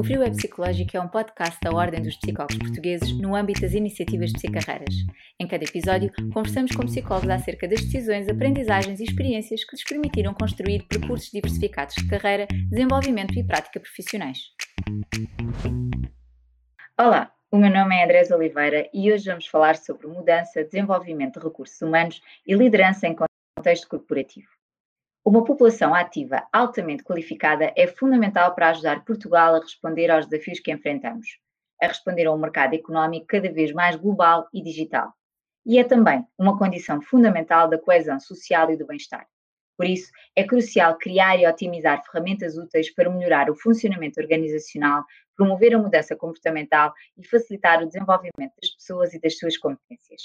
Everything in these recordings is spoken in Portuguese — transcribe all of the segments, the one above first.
O Frio é Psicológico é um podcast da Ordem dos Psicólogos Portugueses no âmbito das iniciativas de psicarreiras. Em cada episódio, conversamos com psicólogos acerca das decisões, aprendizagens e experiências que lhes permitiram construir percursos diversificados de carreira, desenvolvimento e prática profissionais. Olá, o meu nome é Andrés Oliveira e hoje vamos falar sobre mudança, desenvolvimento de recursos humanos e liderança em contexto corporativo. Uma população ativa altamente qualificada é fundamental para ajudar Portugal a responder aos desafios que enfrentamos, a responder a um mercado económico cada vez mais global e digital. E é também uma condição fundamental da coesão social e do bem-estar. Por isso, é crucial criar e otimizar ferramentas úteis para melhorar o funcionamento organizacional, promover a mudança comportamental e facilitar o desenvolvimento das pessoas e das suas competências.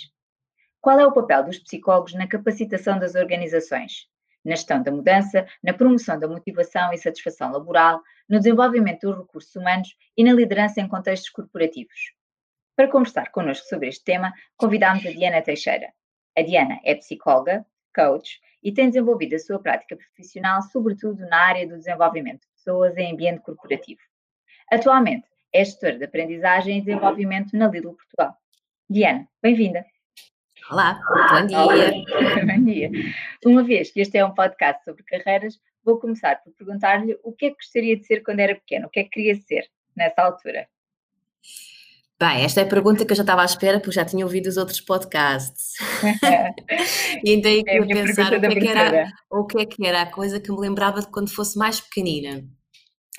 Qual é o papel dos psicólogos na capacitação das organizações? Na gestão da mudança, na promoção da motivação e satisfação laboral, no desenvolvimento dos recursos humanos e na liderança em contextos corporativos. Para conversar connosco sobre este tema, convidámos a Diana Teixeira. A Diana é psicóloga, coach e tem desenvolvido a sua prática profissional, sobretudo na área do desenvolvimento de pessoas em ambiente corporativo. Atualmente é gestora de aprendizagem e desenvolvimento na Lidl Portugal. Diana, bem-vinda. Olá, bom dia. Olá. bom dia. Uma vez que este é um podcast sobre carreiras, vou começar por perguntar-lhe o que é que gostaria de ser quando era pequeno, o que é que queria ser nessa altura? Bem, esta é a pergunta que eu já estava à espera, porque já tinha ouvido os outros podcasts. e então eu é pensar o que, é que era, o que é que era a coisa que me lembrava de quando fosse mais pequenina.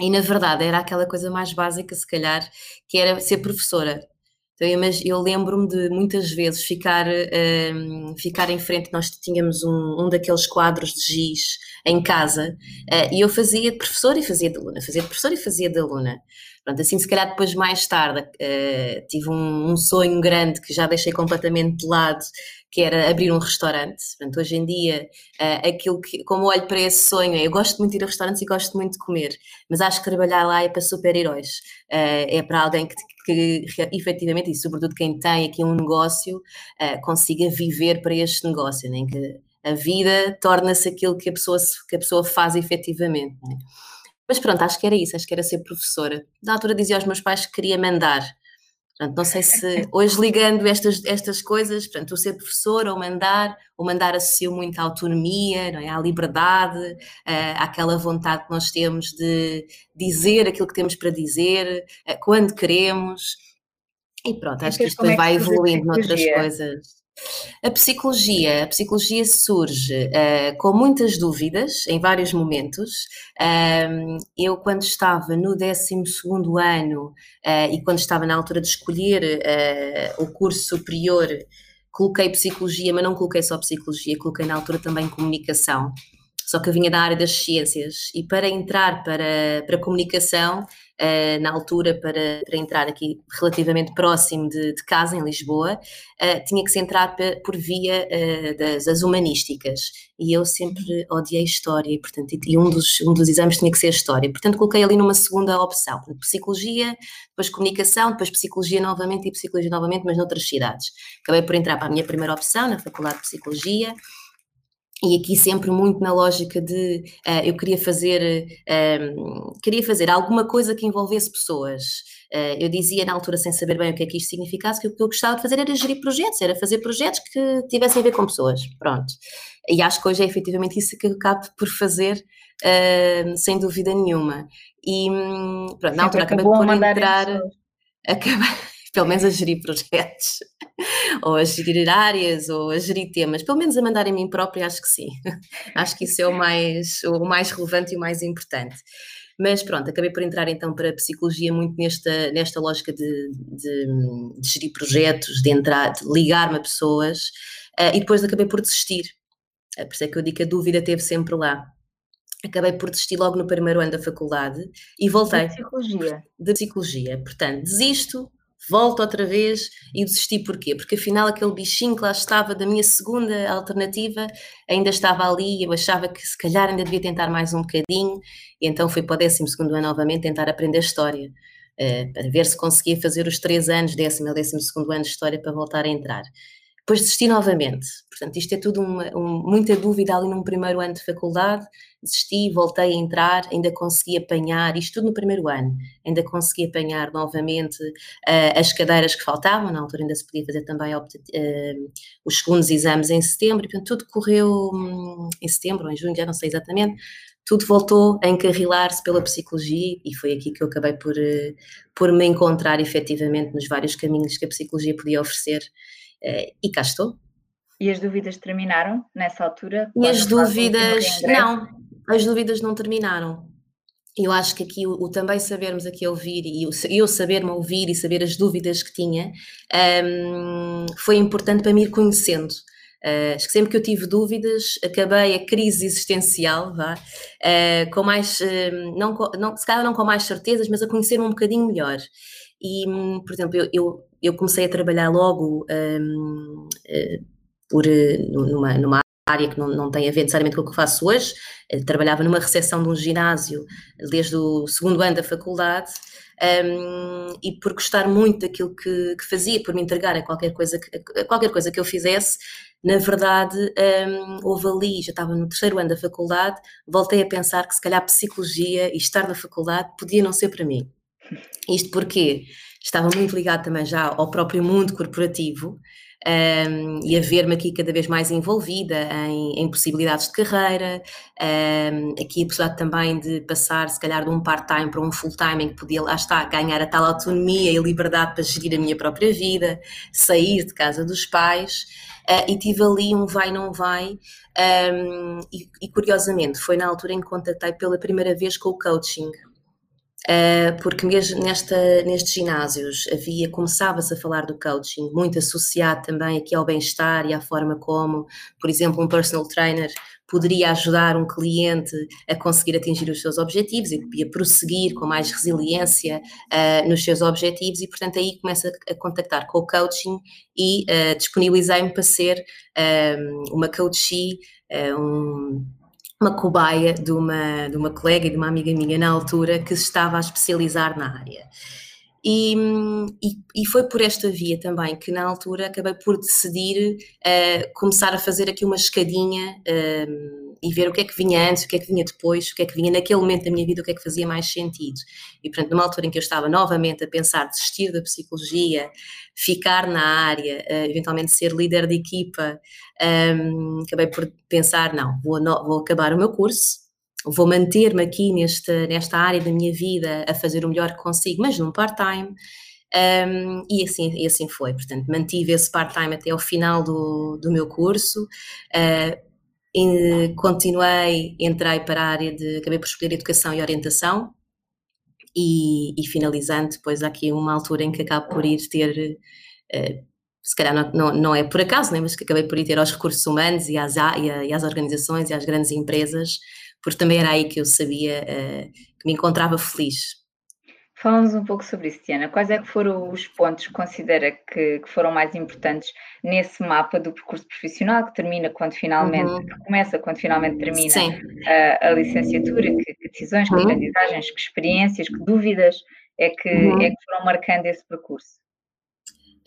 E na verdade era aquela coisa mais básica, se calhar, que era ser professora. Então, eu, eu lembro-me de muitas vezes ficar, um, ficar em frente, nós tínhamos um, um daqueles quadros de giz em casa uh, e eu fazia de professora e fazia de aluna, fazia de professora e fazia de aluna. Pronto, assim, se calhar depois mais tarde uh, tive um, um, sonho grande que já deixei completamente de lado, que era abrir um restaurante. Portanto, hoje em dia, uh, aquilo que, como olho para esse sonho, eu gosto muito de ir a restaurantes e gosto muito de comer, mas acho que trabalhar lá é para super-heróis, uh, é para alguém que, que efetivamente, e sobretudo quem tem aqui um negócio, consiga viver para este negócio, nem né? que a vida torna-se aquilo que a pessoa, que a pessoa faz efetivamente. Né? Mas pronto, acho que era isso, acho que era ser professora. Na altura dizia aos meus pais que queria mandar. Portanto, não sei se hoje ligando estas, estas coisas, portanto, o ser professora ou mandar, o mandar associa muito à autonomia, não é? à liberdade, uh, àquela vontade que nós temos de dizer aquilo que temos para dizer, quando queremos. E pronto, acho que isto é vai evoluindo noutras coisas. A psicologia, a psicologia surge uh, com muitas dúvidas em vários momentos. Uh, eu, quando estava no 12 ano uh, e quando estava na altura de escolher eh, o curso superior, coloquei psicologia, mas não coloquei só psicologia, coloquei na altura também comunicação. Só que eu vinha da área das ciências e para entrar para, para comunicação uh, na altura para, para, entrar aqui relativamente próximo de, de casa, em Lisboa, uh, tinha que se entrar por via uh, das, das, humanísticas. E eu sempre odiei História, e, portanto, e um dos, um dos exames tinha que ser História. Portanto, coloquei ali numa segunda opção, Psicologia, depois Comunicação, depois Psicologia novamente e Psicologia novamente, mas noutras cidades. Acabei por entrar para a minha primeira opção, na Faculdade de Psicologia, e aqui sempre muito na lógica de uh, eu queria fazer um, ehm, queria fazer alguma coisa que envolvesse pessoas. Uh, eu dizia na altura, sem saber bem o que é que isto significasse, que o que eu gostava de fazer era gerir projetos, era fazer projetos que tivessem a ver com pessoas. Pronto. E acho que hoje é efetivamente isso que eu acabo por fazer, uh, sem dúvida nenhuma. E hum, pronto, na altura acabei por entrar. Acabei, pelo menos a gerir projetos, ou a gerir áreas, ou a gerir temas, pelo menos a mandar em mim própria, acho que sim. acho que isso é o mais, o mais relevante e o mais importante. Mas pronto, acabei por entrar então para a psicologia muito nesta, nesta lógica de, de, de gerir projetos, de entrar, de ligar-me a pessoas, uh, e depois acabei por desistir. Uh, por isso é que eu digo que a dúvida esteve sempre lá acabei por desistir logo no primeiro ano da faculdade e voltei. De psicologia. De psicologia. Portanto, desisto, volto outra vez e desisti porquê? Porque afinal aquele bichinho que lá estava da minha segunda alternativa ainda estava ali e eu achava que se calhar ainda devia tentar mais um bocadinho e então fui para o décimo segundo ano novamente tentar aprender História uh, para ver se conseguia fazer os três anos, décimo ou décimo segundo ano de História para voltar a entrar. Depois desisti novamente. Portanto, isto é tudo uma, um, muita dúvida ali num primeiro ano de faculdade. Desisti, voltei a entrar, ainda consegui apanhar, isto tudo no primeiro ano, ainda consegui apanhar novamente uh, as cadeiras que faltavam, na altura ainda se podia fazer também uh, os segundos exames em setembro, portanto tudo correu um, em setembro ou em junho, já não sei exatamente, tudo voltou a encarrilar-se pela psicologia e foi aqui que eu acabei por, uh, por me encontrar efetivamente nos vários caminhos que a psicologia podia oferecer e cá estou. E as dúvidas terminaram nessa altura? E as dúvidas, não, as dúvidas não terminaram. Eu acho que aqui o, o também sabermos aqui ouvir e o, eu saber-me ouvir e saber as dúvidas que tinha um, foi importante para me ir conhecendo. Uh, acho que sempre que eu tive dúvidas, acabei a crise existencial, vá, uh, com mais, uh, não, não, se calhar não com mais certezas, mas a conhecer-me um bocadinho melhor. E, por exemplo, eu, eu, eu comecei a trabalhar logo um, uh, por, eh, numa, numa área que não, não tem a ver necessariamente com o que faço hoje. Eu trabalhava numa recepção de um ginásio desde o segundo ano da faculdade um, e por gostar muito daquilo que, que, fazia, por me entregar a qualquer coisa que, a qualquer coisa que eu fizesse, na verdade, um, houve ali, já estava no terceiro ano da faculdade, voltei a pensar que se calhar psicologia e estar na faculdade podia não ser para mim. Isto porque estava muito ligado também já ao próprio mundo corporativo um, e a ver-me aqui cada vez mais envolvida em, em possibilidades de carreira, um, aqui a possibilidade também de passar, se calhar, de um part-time para um full-time em que podia, lá está, ganhar a tal autonomia e liberdade para gerir a minha própria vida, sair de casa dos pais. Uh, e tive ali um vai, não vai, um, e, e curiosamente foi na altura em que contatei pela primeira vez com o coaching. Uh, porque mesmo nesta, nestes ginásios havia, começava-se a falar do coaching, muito associado também aqui ao bem-estar e à forma como, por exemplo, um personal trainer poderia ajudar um cliente a conseguir atingir os seus objetivos e a prosseguir com mais resiliência uh, nos seus objetivos e, portanto, aí começa a contactar com o coaching e uh, disponibilizei-me para ser uma coachee, um uma cobaia de uma, de uma colega e de uma amiga minha na altura que se estava a especializar na área. E, e, e, foi por esta via também que na altura acabei por decidir uh, começar a fazer aqui uma escadinha uh, e ver o que é que vinha antes, o que é que vinha depois, o que é que vinha naquele momento da minha vida, o que é que fazia mais sentido. E portanto, numa altura em que eu estava novamente a pensar desistir da psicologia, ficar na área, uh, eventualmente ser líder de equipa, um, acabei por pensar, não, vou, vou acabar o meu curso, vou manter-me aqui nesta, nesta área da minha vida a fazer o melhor que consigo, mas num part-time. Um, e, assim, e assim foi, portanto, mantive esse part-time até ao final do, do meu curso, uh, e continuei, entrei para a área de, acabei por escolher Educação e Orientação, e, e finalizando, depois aqui uma altura em que acabo por ir ter, uh, se calhar não, não, não, é por acaso, né, mas que acabei por ir ter aos recursos humanos e às, e, a, e às organizações e às grandes empresas, porque também era aí que eu sabia uh, que me encontrava feliz. Fala-nos um pouco sobre isso, Tiana. Quais é que foram os pontos que considera que, que, foram mais importantes nesse mapa do percurso profissional que termina quando finalmente, uhum. que começa quando finalmente termina a, a, licenciatura? Que, que decisões, que uhum. aprendizagens, que experiências, que dúvidas é que, uhum. é que foram marcando esse percurso?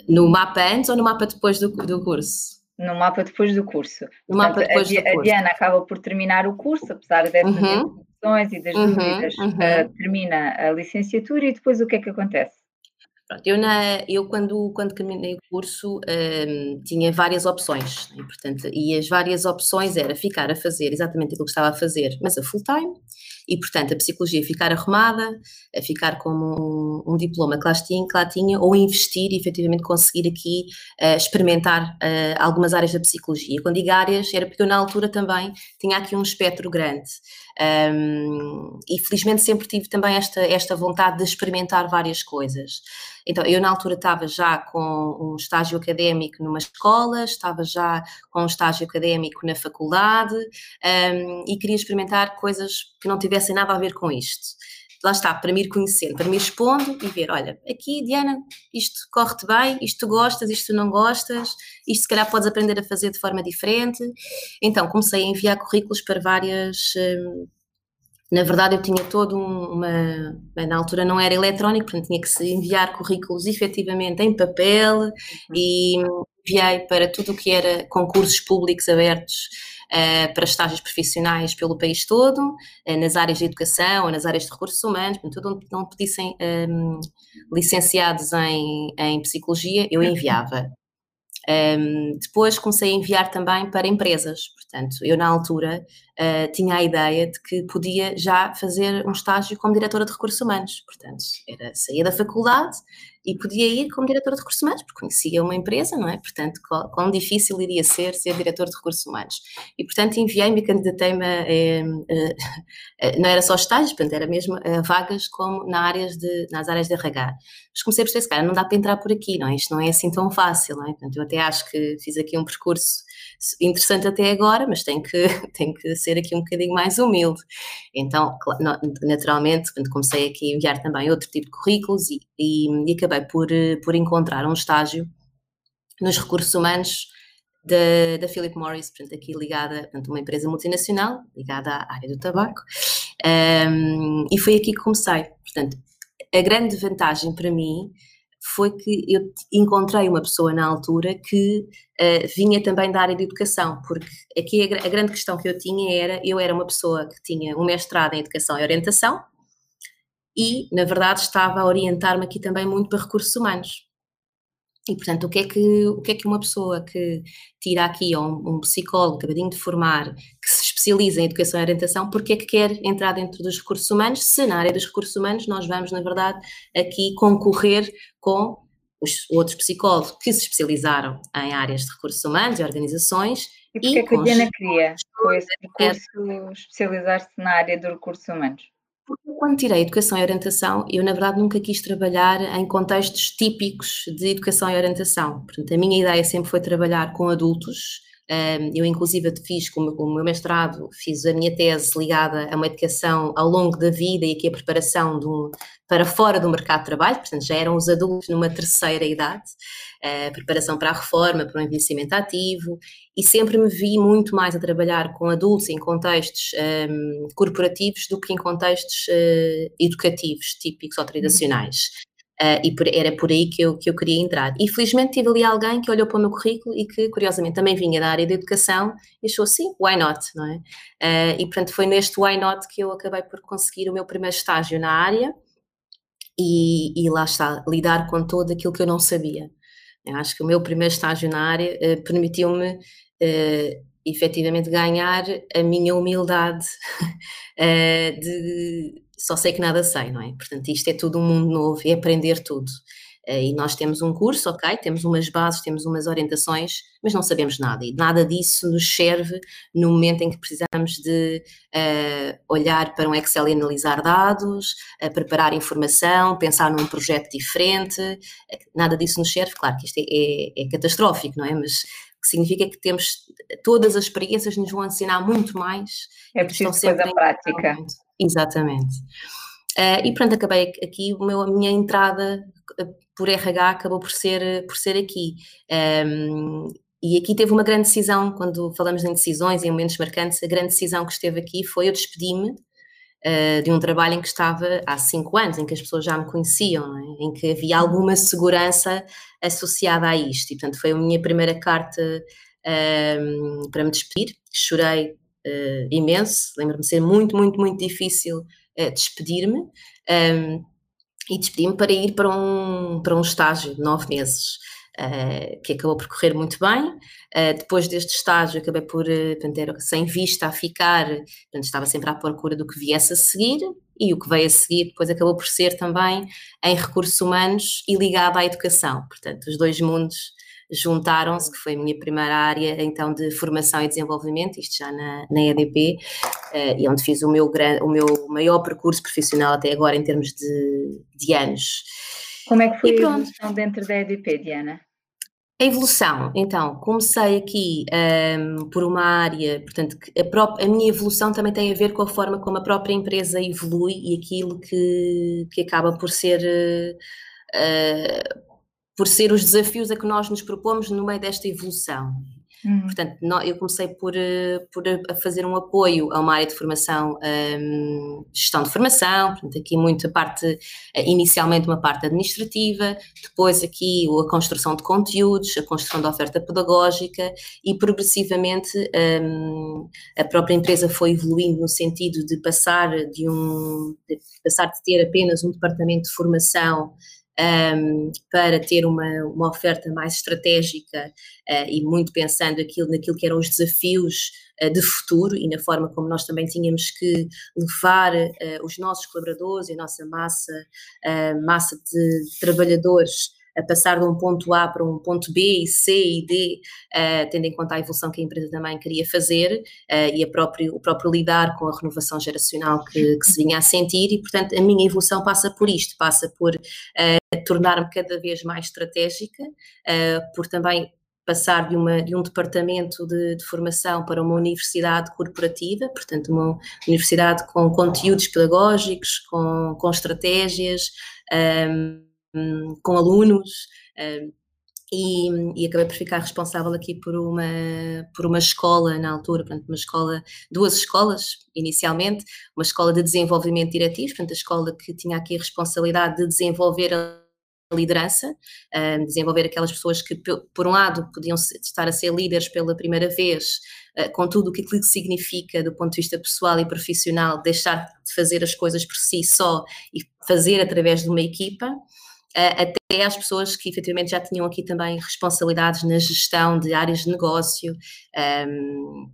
No mapa antes ou no mapa depois do, do curso? No mapa depois do curso. No Portanto, mapa depois a, do curso. A Diana acaba por terminar o curso, apesar dessas uhum. e das uhum. dúvidas, uhum. Uh, termina a licenciatura e depois o que é que acontece? Pronto, eu, na, eu quando, quando terminei o curso um, tinha várias opções, né? Portanto, e as várias opções era ficar a fazer exatamente aquilo que estava a fazer, mas a full time, e, portanto, a psicologia ficar arrumada, a ficar como um, um diploma que lá, tinha, que lá tinha, ou investir e efetivamente conseguir aqui uh, experimentar uh, algumas áreas da psicologia. Quando digo áreas, era porque eu na altura também tinha aqui um espectro grande. Um, e felizmente sempre tive também esta, esta vontade de experimentar várias coisas. Então, eu na altura estava já com um estágio académico numa escola, estava já com um estágio académico na faculdade um, e queria experimentar coisas que não tivessem nada a ver com isto. Lá está, para me ir conhecendo, para me expondo e ver, olha, aqui, Diana, isto corre-te bem, isto tu gostas, isto tu não gostas, isto se calhar podes aprender a fazer de forma diferente. Então, comecei a enviar currículos para várias. Um, na verdade, eu tinha todo um, uma. Na altura não era eletrónico, portanto tinha que se enviar currículos efetivamente em papel uhum. e enviei para tudo o que era concursos públicos abertos uh, para estágios profissionais pelo país todo, uh, nas áreas de educação nas áreas de recursos humanos, tudo onde não pedissem um, licenciados em, em psicologia, eu enviava. Um, depois comecei a enviar também para empresas, portanto, eu na altura uh, tinha a ideia de que podia já fazer um estágio como diretora de recursos humanos, portanto, era sair da faculdade e podia ir como diretora de recursos humanos, porque conhecia uma empresa, não é? Portanto, quão, quão difícil iria ser ser diretor de recursos humanos. E, portanto, enviei-me candidatei-me não era só estágios, portanto, era mesmo a vagas como na áreas de, nas áreas de RH. Mas comecei a perceber, cara, não dá para entrar por aqui, não é? Isto não é assim tão fácil, não é? Portanto, eu até acho que fiz aqui um percurso interessante até agora, mas tem que, tem que ser aqui um bocadinho mais humilde. Então, naturalmente, quando comecei aqui a enviar também outro tipo de currículos e, e, e acabei por, por encontrar um estágio nos recursos humanos da, da Philip Morris, portanto, aqui ligada, portanto, uma empresa multinacional, ligada à área do tabaco, um, e foi aqui que comecei. Portanto, a grande vantagem para mim foi que eu encontrei uma pessoa na altura que uh, vinha também da área de educação, porque aqui a, a, grande questão que eu tinha era, eu era uma pessoa que tinha um mestrado em educação e orientação e, na verdade, estava a orientar-me aqui também muito para recursos humanos. E, portanto, o que é que, o que, é que uma pessoa que tira aqui, ou um, um psicólogo acabadinho de formar, que se especializa em educação e orientação, porque é que quer entrar dentro dos recursos humanos, se na área dos recursos humanos nós vamos, na verdade, aqui concorrer com os outros psicólogos que se especializaram em áreas de recursos humanos e organizações. E porquê é que a Diana queria, com esse curso, especializar-se na área dos recursos humanos? Porque quando tirei Educação e Orientação, eu na verdade nunca quis trabalhar em contextos típicos de educação e orientação. Portanto, a minha ideia sempre foi trabalhar com adultos. Eu, inclusive, fiz com o meu mestrado, fiz a minha tese ligada a uma educação ao longo da vida e aqui a preparação um, para fora do mercado de trabalho, portanto, já eram os adultos numa terceira idade uh, preparação para a reforma, para o envelhecimento ativo, e sempre me vi muito mais a trabalhar com adultos em contextos um, corporativos do que em contextos uh, educativos, típicos ou tradicionais. Uh, e por, era por aí que eu, que eu queria entrar. E felizmente tive ali alguém que olhou para o meu currículo e que, curiosamente, também vinha da área da educação e achou assim, why not, não é? Uh, e, portanto, foi neste why not que eu acabei por conseguir o meu primeiro estágio na área e, e lá está, lidar com todo aquilo que eu não sabia. Eu acho que o meu primeiro estágio na área uh, permitiu-me uh, efetivamente ganhar a minha humildade de só sei que nada sei, não é? Portanto, isto é tudo um mundo novo, é aprender tudo. Eh, e nós temos um curso, ok, temos umas bases, temos umas orientações, mas não sabemos nada. E nada disso nos serve no momento em que precisamos de uh, olhar para um Excel e analisar dados, uh, preparar informação, pensar num projeto diferente. Nada disso nos serve. Claro que isto é, é, é catastrófico, não é? Mas que significa que temos todas as experiências nos vão ensinar muito mais. É preciso sempre a prática. Exatamente. Uh, e pronto, acabei aqui, o meu, a minha entrada por RH acabou por ser, por ser aqui. Um, e aqui teve uma grande decisão, quando falamos em decisões, em momentos marcantes, a grande decisão que esteve aqui foi eu despedi-me uh, de um trabalho em que estava há cinco anos, em que as pessoas já me conheciam, é? em que havia alguma segurança associada a isto. E, portanto, foi a minha primeira carta um, para me despedir. Chorei uh, imenso, lembro-me de ser muito, muito, muito difícil uh, despedir-me. Um, e despedi-me para ir para um, para um estágio de nove meses, uh, que acabou por correr muito bem. Uh, depois deste estágio, acabei por, uh, portanto, sem vista a ficar, portanto, estava sempre à procura do que viesse a seguir, e o que veio a seguir depois acabou por ser também em recursos humanos e ligado à educação. Portanto, os dois mundos juntaram-se, que foi a minha primeira área então de formação e desenvolvimento, isto já na, na EDP, uh, e onde fiz o meu, gran, o meu maior percurso profissional até agora em termos de, de anos. Como é que foi a evolução dentro da EDP, Diana? A evolução, então, comecei aqui um, por uma área, portanto, a, própria, a, minha evolução também tem a ver com a forma como a própria empresa evolui e aquilo que, que acaba por ser uh, por ser os desafios a que nós nos propomos no meio desta evolução. Uhum. Portanto, eu comecei por, eh, por fazer um apoio a uma área de formação, um, gestão de formação, portanto, aqui muita parte, eh, inicialmente uma parte administrativa, depois aqui a construção de conteúdos, a construção da oferta pedagógica e progressivamente um, a própria empresa foi evoluindo no sentido de passar de um, de passar de ter apenas um departamento de formação um, para ter uma, uma oferta mais estratégica uh, e muito pensando aquilo, naquilo que eram os desafios uh, de futuro e na forma como nós também tínhamos que levar uh, os nossos colaboradores e a nossa massa, massa de trabalhadores a passar de um ponto A para um ponto B, C e D, uh, tendo em conta a evolução que a empresa também queria fazer uh, e próprio, o próprio lidar com a renovação geracional que, que, se vinha a sentir e, portanto, a minha evolução passa por isto, passa por uh, tornar-me cada vez mais estratégica, por também passar de, uma, de um departamento de, de, formação para uma universidade corporativa, portanto, uma universidade com conteúdos pedagógicos, com, com estratégias. Um, Hum, com alunos. Hum, e, e, acabei por ficar responsável aqui por uma, por uma escola na altura, portanto, uma escola, duas escolas inicialmente, uma escola de desenvolvimento diretivo, portanto, a escola que tinha aqui a responsabilidade de desenvolver a liderança, hum, desenvolver aquelas pessoas que, por um lado, podiam estar a ser líderes pela primeira vez, com tudo o que aquilo significa do ponto de vista pessoal e profissional, deixar de fazer as coisas por si só e fazer através de uma equipa, até às pessoas que efetivamente já tinham aqui também responsabilidades na gestão de áreas de negócio. Um,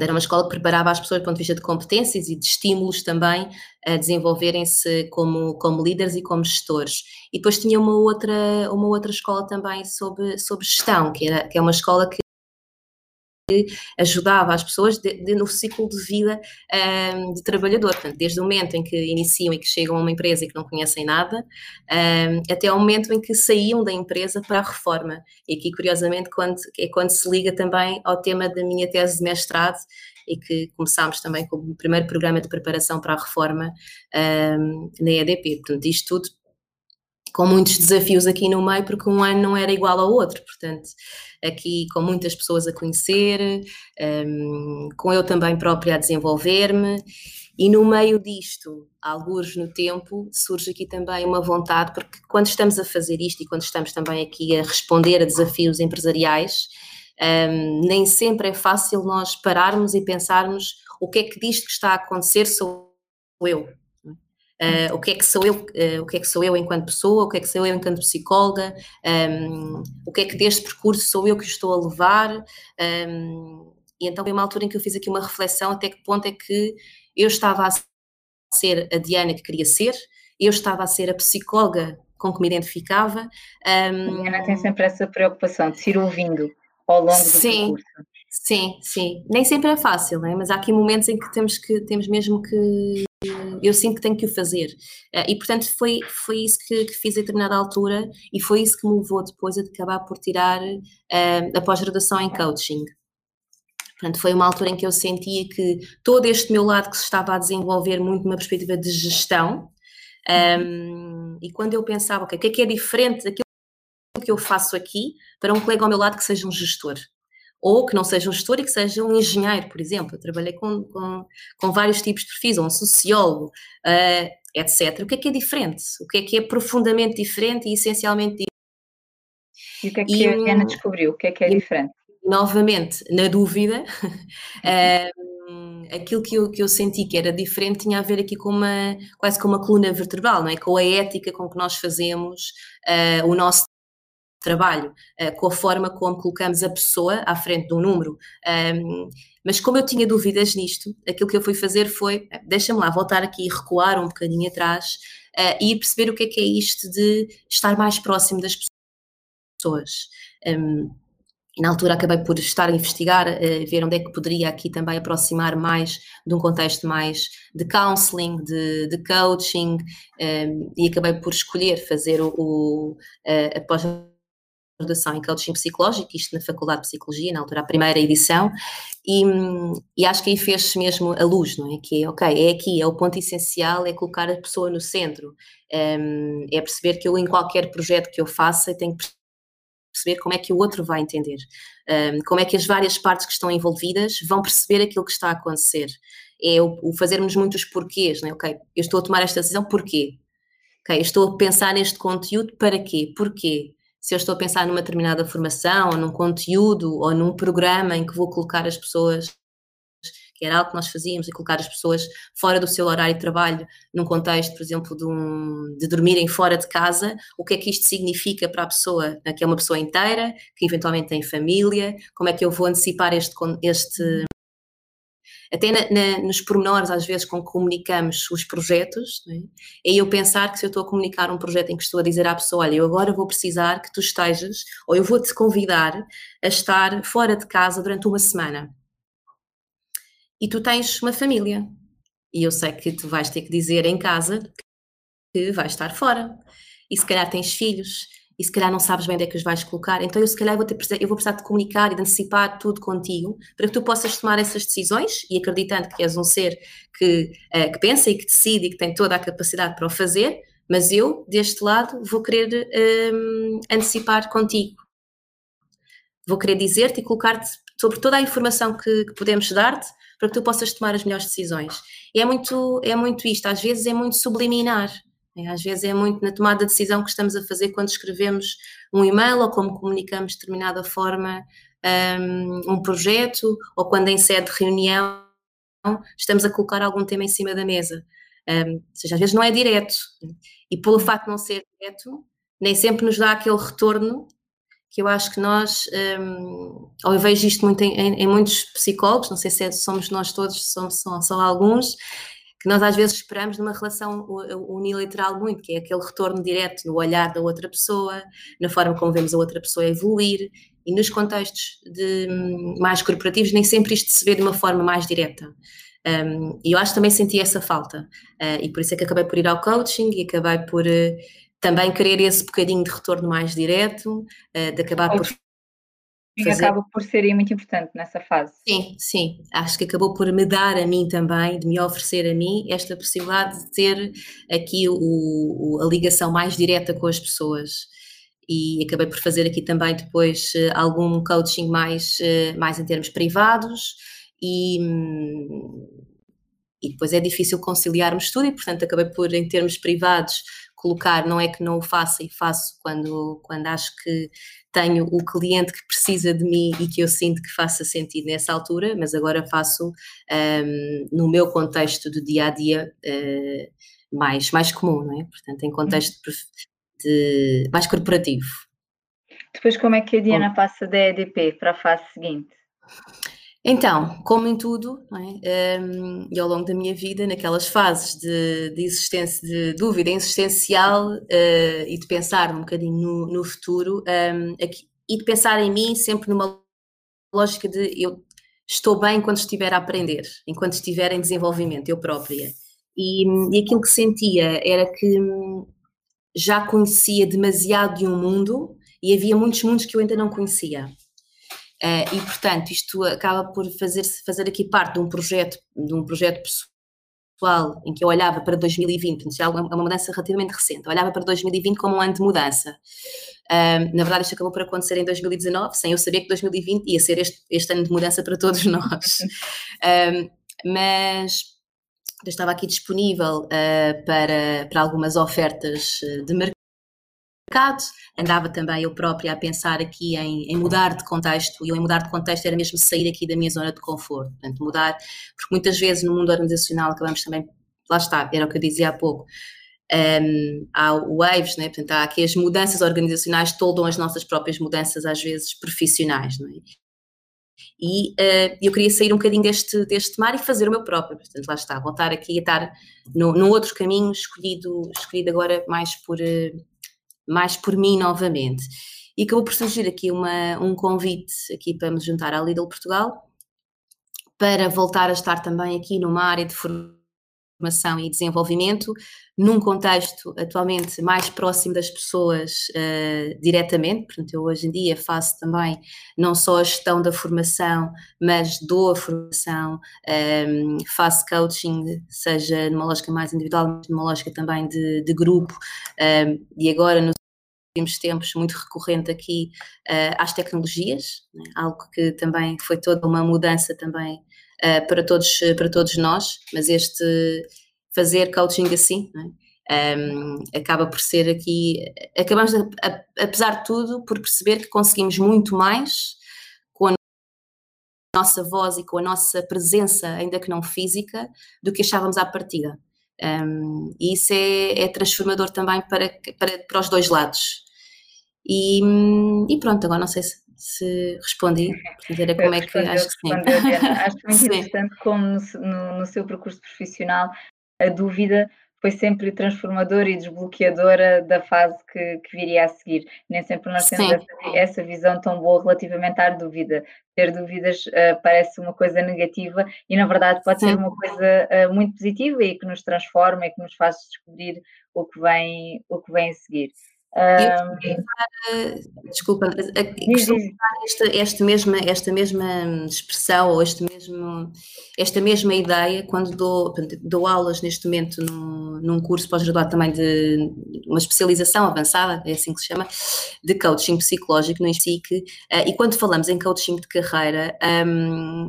era uma escola que preparava as pessoas do ponto de vista de competências e de estímulos também a desenvolverem-se como, como líderes e como gestores. E depois tinha uma outra, uma outra escola também sobre, sobre gestão, que, era, que é uma escola que que ajudava as pessoas de, de, no ciclo de vida um, de trabalhador, portanto, desde o momento em que iniciam e que chegam a uma empresa e que não conhecem nada, um, até ao momento em que saíam da empresa para a reforma. E aqui, curiosamente, quando, é quando se liga também ao tema da minha tese de mestrado, e que começámos também com o primeiro programa de preparação para a reforma um, na EDP. Portanto, isto tudo com muitos desafios aqui no meio, porque um ano não era igual ao outro, portanto, aqui com muitas pessoas a conhecer, um, com eu também própria a desenvolver-me, e no meio disto, alguns no tempo, surge aqui também uma vontade, porque quando estamos a fazer isto e quando estamos também aqui a responder a desafios empresariais, um, nem sempre é fácil nós pararmos e pensarmos o que é que disto que está a acontecer sou eu, Uh, o que é que sou eu, uh, o que é que sou eu enquanto pessoa, o que é que sou eu enquanto psicóloga, um, o que é que deste percurso sou eu que estou a levar. Um, e então foi uma altura em que eu fiz aqui uma reflexão até que ponto é que eu estava a ser a Diana que queria ser, eu estava a ser a psicóloga com que me identificava. Um, a Diana tem sempre essa preocupação de se ir ouvindo ao longo do sim, percurso. Sim, sim. Nem sempre é fácil, né? mas há aqui momentos em que temos, que, temos mesmo que eu sinto que tenho que o fazer. Uh, e, portanto, foi, foi isso que, que, fiz a determinada altura e foi isso que me levou depois a acabar por tirar uh, a pós-graduação em coaching. Portanto, foi uma altura em que eu sentia que todo este meu lado que se estava a desenvolver muito numa perspectiva de gestão, um, ehm, e quando eu pensava, okay, o que é que é diferente daquilo que eu faço aqui para um colega ao meu lado que seja um gestor? Ou que não seja um gestor e que seja um engenheiro, por exemplo. Eu trabalhei com, com, com vários tipos de perfis, ou um sociólogo, uh, etc. O que é que é diferente? O que é que é profundamente diferente e essencialmente diferente? E o que é que e, a Diana descobriu? O que é que é e, diferente? Novamente, na dúvida, uh, aquilo que eu, que eu senti que era diferente tinha a ver aqui com uma, quase com uma coluna vertebral, não é? Com a ética com que nós fazemos uh, o nosso trabalho, uh, com a forma como colocamos a pessoa à frente de um número. Mas como eu tinha dúvidas nisto, aquilo que eu fui fazer foi, deixa-me lá voltar aqui e recuar um bocadinho atrás uh, e perceber o que é que é isto de estar mais próximo das pessoas. E na altura acabei por estar a investigar, uh, ver onde é que poderia aqui também aproximar mais de um contexto mais de counseling, de, de coaching, um, e acabei por escolher fazer o, o uh, após graduação em coaching psicológico, isto na Faculdade de Psicologia, na altura a primeira edição, e, e acho que aí fez-se mesmo a luz, não é? Que é, ok, é aqui, é o ponto essencial, é colocar a pessoa no centro, um, é perceber que eu em qualquer projeto que eu faça tenho que perceber como é que o outro vai entender, um, como é que as várias partes que estão envolvidas vão perceber aquilo que está a acontecer. É o, o fazermos muitos porquês, né? ok, eu estou a tomar esta decisão, porquê? Ok, estou a pensar neste conteúdo, para quê? Porquê? Se eu estou a pensar numa determinada formação, ou num conteúdo, ou num programa em que vou colocar as pessoas que era algo que nós fazíamos, e colocar as pessoas fora do seu horário de trabalho, num contexto, por exemplo, de, um, de dormirem fora de casa, o que é que isto significa para a pessoa, né, que é uma pessoa inteira, que eventualmente tem família, como é que eu vou antecipar este, este até na, na, nos pormenores, às vezes, com que comunicamos os projetos, é? é eu pensar que se eu estou a comunicar um projeto em que estou a dizer à pessoa, olha, eu agora vou precisar que tu estejas, ou eu vou-te convidar a estar fora de casa durante uma semana e tu tens uma família. E eu sei que tu vais ter que dizer em casa que vais estar fora. E se calhar tens filhos, e se calhar não sabes bem onde é que os vais colocar. Então eu se calhar vou ter, eu vou precisar de comunicar e de antecipar tudo contigo para que tu possas tomar essas decisões e acreditando que és um ser que, uh, que pensa e que decide e que tem toda a capacidade para o fazer, mas eu, deste lado, vou querer ehm, antecipar contigo. Vou querer dizer-te e colocar-te sobre toda a informação que, que podemos dar-te para que tu possas tomar as melhores decisões. E é muito, é muito isto, às vezes é muito subliminar? Às vezes é muito na tomada de decisão que estamos a fazer quando escrevemos um e-mail ou como comunicamos de determinada forma um, um projeto ou quando em sede de reunião estamos a colocar algum tema em cima da mesa. Um, ou seja, às vezes não é direto. E pelo facto de não ser direto, nem sempre nos dá aquele retorno que eu acho que nós, um, ou eu vejo isto muito em, em, em, muitos psicólogos, não sei se é, somos nós todos, somos só, só alguns, que nós às vezes esperamos numa relação unilateral muito, que é aquele retorno direto no olhar da outra pessoa, na forma como vemos a outra pessoa evoluir, e nos contextos de, hum, mais corporativos nem sempre isto se vê de uma forma mais direta. Um, e eu acho que também senti essa falta, uh, e por isso é que acabei por ir ao coaching e acabei por... Uh, também querer esse bocadinho de retorno mais direto, eh, de acabar por Fazer... acaba por ser muito importante nessa fase. Sim, sim. Acho que acabou por me dar a mim também, de me oferecer a mim, esta possibilidade de ter aqui o, o, a ligação mais direta com as pessoas. E acabei por fazer aqui também depois eh, algum coaching mais, eh, mais em termos privados e, e depois é difícil conciliarmos tudo e portanto acabei por em termos privados colocar, não é que não o faça e faço quando, quando acho que tenho o cliente que precisa de mim e que eu sinto que faça sentido nessa altura, mas agora faço um, no meu contexto do dia a dia uh, mais, mais comum, não é? Portanto, em contexto de, mais corporativo. Depois, como é que a Diana Bom, passa da EDP para a fase seguinte? Então, como em tudo, é? um, e ao longo da minha vida, naquelas fases de, de existência, de dúvida existencial uh, e de pensar um bocadinho no, no futuro, um, aqui, e de pensar em mim sempre numa lógica de eu estou bem enquanto estiver a aprender, enquanto estiver em desenvolvimento, eu própria. E, e aquilo que sentia era que já conhecia demasiado de um mundo e havia muitos mundos que eu ainda não conhecia. Uh, e portanto isto acaba por fazer fazer aqui parte de um projeto de um projeto pessoal em que eu olhava para 2020, é uma mudança relativamente recente, eu olhava para 2020 como um ano de mudança. Na verdade, isto acabou por acontecer em 2019, sem eu saber que 2020 ia ser este, este ano de mudança para todos nós. Mas eu estava aqui disponível uh, para, para algumas ofertas de mercado mercado, andava também eu própria a pensar aqui em, em, mudar de contexto, e eu em mudar de contexto era mesmo sair aqui da minha zona de conforto, portanto mudar, porque muitas vezes no mundo organizacional acabamos também, lá está, era o que eu dizia há pouco, um, há waves, né? portanto há aqui as mudanças organizacionais toldam as nossas próprias mudanças às vezes profissionais, não é? E uh, eu queria sair um bocadinho deste, deste mar e fazer o meu próprio, portanto lá está, voltar aqui a estar no, num outro caminho escolhido, escolhido agora mais por, uh, mais por mim novamente. E acabou por surgir aqui uma, um convite aqui para me juntar à Lidl Portugal, para voltar a estar também aqui numa área de formação e desenvolvimento, num contexto atualmente mais próximo das pessoas uh, diretamente, portanto eu hoje em dia faço também não só a gestão da formação, mas dou a formação, um, ehm, faço coaching, seja numa lógica mais individual, mas numa lógica também de, de grupo, um, ehm, e agora no últimos tempos muito recorrente aqui uh, às tecnologias, né? algo que também foi toda uma mudança também uh, para, todos, para todos nós, mas este fazer coaching assim, um, acaba por ser aqui, acabamos, a, apesar de tudo, por perceber que conseguimos muito mais com a nossa voz e com a nossa presença, ainda que não física, do que achávamos à partida. Um, e isso é, é, transformador também para, para, para os dois lados. E, e pronto, agora não sei se, se respondi, era como é que acho que sim. Acho muito interessante como no, no, no seu percurso profissional a dúvida foi sempre transformadora e desbloqueadora da fase que, que viria a seguir. Nem sempre nós temos essa, essa, visão tão boa relativamente à dúvida. Ter dúvidas uh, parece uma coisa negativa e, na verdade, pode Sim. ser uma coisa uh, muito positiva e que nos transforma e que nos faz descobrir o que vem, o que vem a seguir. Um, desculpa, esta, esta, mesma, esta mesma expressão ou este mesmo, esta mesma ideia quando dou, dou aulas neste momento num, num curso pós-graduado também de uma especialização avançada, é assim que se chama, de coaching psicológico no INSIC, uh, e quando falamos em coaching de carreira,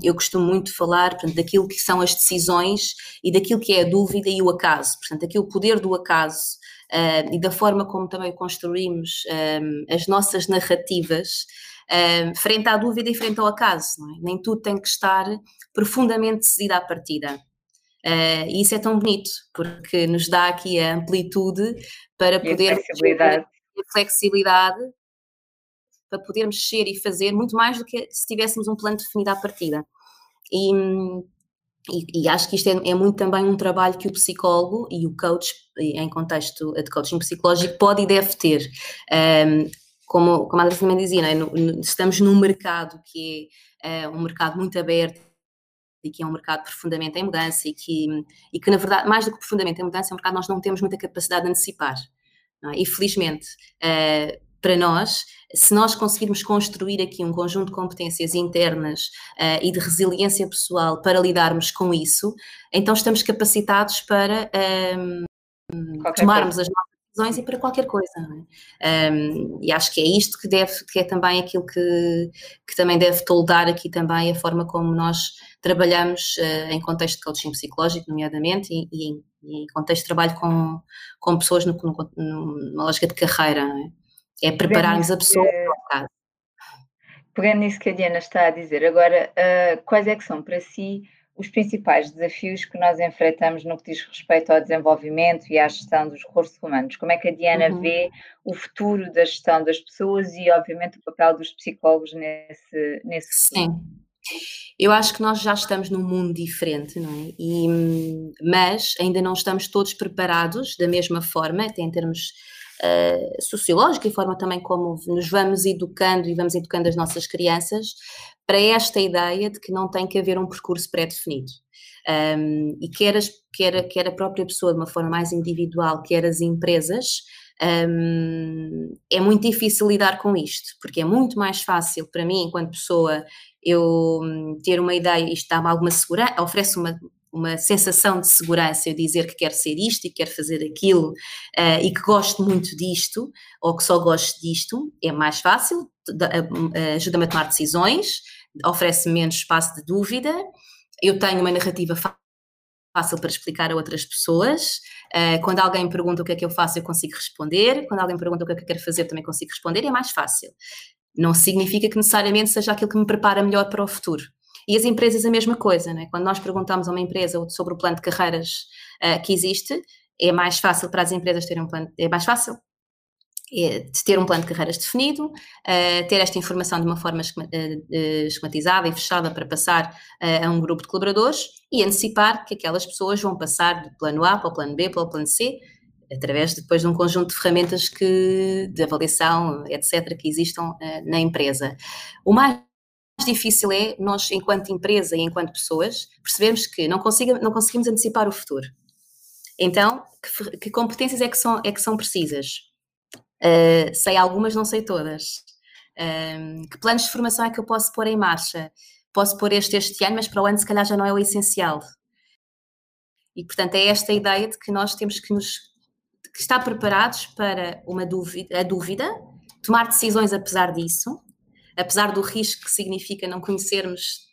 eu costumo muito falar portanto, daquilo que são as decisões e daquilo que é a dúvida e o acaso, portanto, aqui o poder do acaso uh, e da forma como também construímos um, as nossas narrativas um, frente à dúvida e frente ao acaso. É? Nem tudo tem que estar profundamente decidido à partida. Uh, e isso é tão bonito, porque nos dá aqui a amplitude para poder. A flexibilidade. A flexibilidade para poder mexer e fazer muito mais do que se tivéssemos um plano definido à partida. E, e, e, acho que isto é, é, muito também um trabalho que o psicólogo e o coach, em contexto de coaching psicológico, pode e deve ter. Um, como, como a André também dizia, é? no, no, estamos num mercado que é uh, um mercado muito aberto e que é um mercado profundamente em mudança e que, e que, na verdade, mais do que profundamente em mudança, é um mercado que nós não temos muita capacidade de antecipar. É? E felizmente, uh, para nós, se nós conseguirmos construir aqui um conjunto de competências internas uh, e de resiliência pessoal para lidarmos com isso, então estamos capacitados para um, ehm, tomarmos coisa. as nossas decisões e para qualquer coisa. É? Um, ehm, e acho que é isto que deve, que é também aquilo que, que também deve toldar aqui também a forma como nós trabalhamos uh, em contexto de coaching psicológico, nomeadamente, e, e, em, e em, contexto de trabalho com, com pessoas no, no, numa lógica de carreira. É? É prepararmos a pessoa para o caso. Pegando nisso que a Diana está a dizer, agora, uh, quais é que são para si os principais desafios que nós enfrentamos no que diz respeito ao desenvolvimento e à gestão dos recursos humanos? Como é que a Diana uhum. vê o futuro da gestão das pessoas e, obviamente, o papel dos psicólogos nesse, nesse futuro? Sim. Eu acho que nós já estamos num mundo diferente, não é? E, mas ainda não estamos todos preparados da mesma forma, até em termos uh, sociológica e forma também como nos vamos educando e vamos educando as nossas crianças para esta ideia de que não tem que haver um percurso pré-definido. Um, e quer, as, quer, quer a própria pessoa de uma forma mais individual, quer as empresas, um, é muito difícil lidar com isto, porque é muito mais fácil para mim, enquanto pessoa, eu hum, ter uma ideia, isto dá-me alguma segurança, oferece uma, uma sensação de segurança, eu dizer que quero ser isto e quero fazer aquilo uh, e que gosto muito disto ou que só gosto disto, é mais fácil, ajuda-me a tomar decisões, oferece menos espaço de dúvida, eu tenho uma narrativa fácil para explicar a outras pessoas. Uh, quando alguém me pergunta o que é que eu faço, eu consigo responder. Quando alguém me pergunta o que é que eu quero fazer, eu também consigo responder. É mais fácil. Não significa que necessariamente seja aquilo que me prepara melhor para o futuro. E as empresas a mesma coisa, né? quando nós perguntamos a uma empresa sobre o plano de carreiras uh, que existe, é mais fácil para as empresas terem um plano, é mais fácil é, ter um plano de carreiras definido, uh, ter esta informação de uma forma uh, esquematizada e fechada para passar a um grupo de colaboradores e antecipar que aquelas pessoas vão passar do plano A para o plano B para o plano C, através depois de um conjunto de ferramentas que, de avaliação, etc., que existam na empresa. O mais difícil é nós, enquanto empresa e enquanto pessoas, percebermos que não, consiga, não conseguimos antecipar o futuro. Então, que, que competências é que são, é que são precisas? Uh, sei algumas, não sei todas. Uh, que planos de formação é que eu posso pôr em marcha? Posso pôr este este ano, mas para o ano se calhar já não é o essencial. E, portanto, é esta ideia de que nós temos que nos que está preparados para uma dúvida, a dúvida, tomar decisões apesar disso, apesar do risco que significa não conhecermos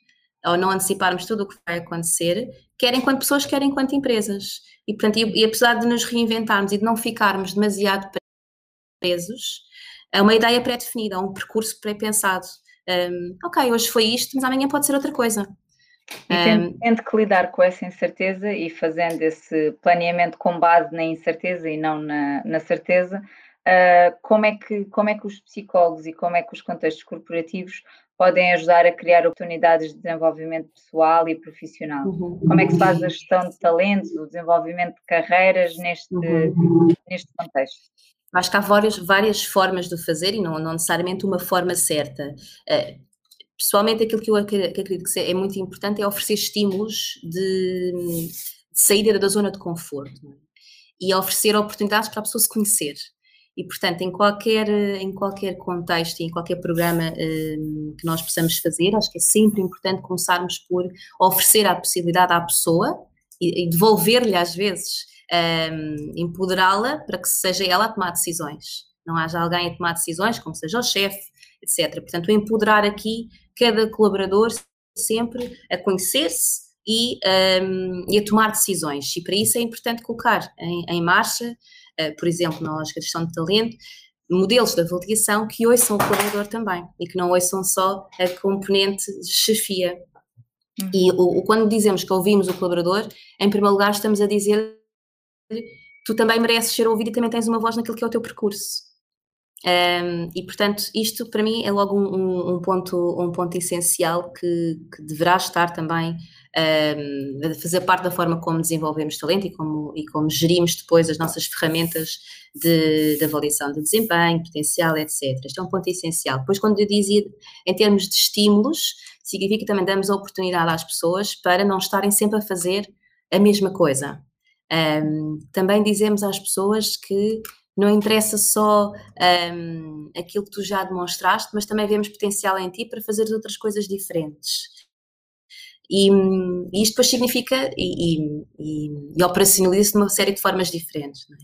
ou não anteciparmos tudo o que vai acontecer, quer enquanto pessoas, quer enquanto empresas. E, portanto, e, e apesar de nos reinventarmos e de não ficarmos demasiado presos, é uma ideia pré-definida, um percurso pré-pensado. Um, ok, hoje foi isto, mas amanhã pode ser outra coisa. E tendo, tendo, que lidar com essa incerteza e fazendo esse planeamento com base na incerteza e não na, na certeza, uh, como, é que, como é que os psicólogos e como é que os contextos corporativos podem ajudar a criar oportunidades de desenvolvimento pessoal e profissional? Uhum. Como é que se faz a gestão de talentos, o desenvolvimento de carreiras neste, uhum. neste contexto? Acho que há várias, várias formas de fazer e não, não necessariamente uma forma certa. Uh, pessoalmente, aquilo que eu acredito que é muito importante é oferecer estímulos de, de saída da zona de conforto é? e oferecer oportunidades para a pessoa se conhecer. E, portanto, em qualquer, em qualquer contexto e em qualquer programa um, que nós possamos fazer, acho que é sempre importante começarmos por oferecer a possibilidade à pessoa e, e devolver-lhe, às vezes, um, empoderá-la para que seja ela a tomar decisões. Não haja alguém a tomar decisões, como seja o chefe, etc. Portanto, empoderar aqui cada colaborador sempre a conhecer-se e, um, e, a tomar decisões. E para isso é importante colocar em, em marcha por exemplo, na lógica de gestão de talento, modelos de avaliação que ouçam o colaborador também e que não ouçam só a componente chefia. Uhum. E o, o, quando dizemos que ouvimos o colaborador, em primeiro lugar estamos a dizer tu também mereces ser ouvido e também tens uma voz naquilo que é o teu percurso. Um, e portanto, isto para mim é logo um, um, ponto, um ponto essencial que, que deverá estar também um, fazer parte da forma como desenvolvemos talento e como, e como gerimos depois as nossas ferramentas de, de avaliação de desempenho, potencial, etc. Este é um ponto essencial. Depois, quando eu dizia em termos de estímulos, significa que também damos a oportunidade às pessoas para não estarem sempre a fazer a mesma coisa. Um, também dizemos às pessoas que não interessa só um, aquilo que tu já demonstraste, mas também vemos potencial em ti para fazer outras coisas diferentes. E, e isto depois significa e, e, e operacionaliza-se de uma série de formas diferentes. É?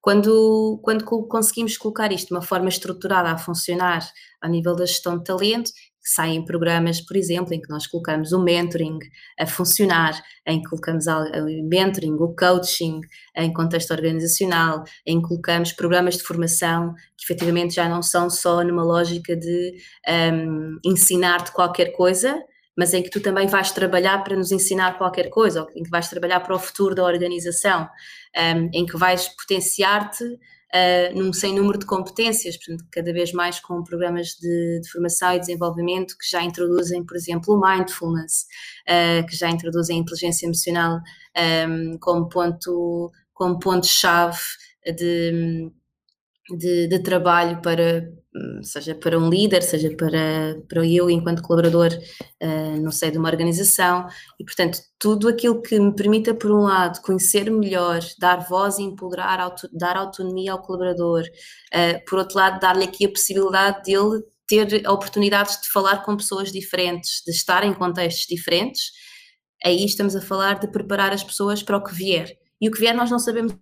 Quando, quando conseguimos colocar isto de uma forma estruturada a funcionar ao nível da gestão de talento, saem programas, por exemplo, em que nós colocamos o mentoring a funcionar, em que colocamos o mentoring, o coaching em contexto organizacional, em que colocamos programas de formação que efetivamente já não são só numa lógica de um, ensinar-te qualquer coisa, mas em que tu também vais trabalhar para nos ensinar qualquer coisa, ou em que vais trabalhar para o futuro da organização, um, em que vais potenciar-te uh, num sem número de competências, portanto, cada vez mais com programas de, de, formação e desenvolvimento que já introduzem, por exemplo, o mindfulness, uh, que já introduzem a inteligência emocional um, como ponto como ponto-chave de, de, de, trabalho para, seja para um líder, seja para, para eu enquanto colaborador uh, no seio de uma organização e portanto tudo aquilo que me permita por um lado conhecer melhor, dar voz e empoderar, auto, dar autonomia ao colaborador, uh, por outro lado dar-lhe aqui a possibilidade dele ter oportunidades de falar com pessoas diferentes, de estar em contextos diferentes, aí estamos a falar de preparar as pessoas para o que vier. E o que vier nós não sabemos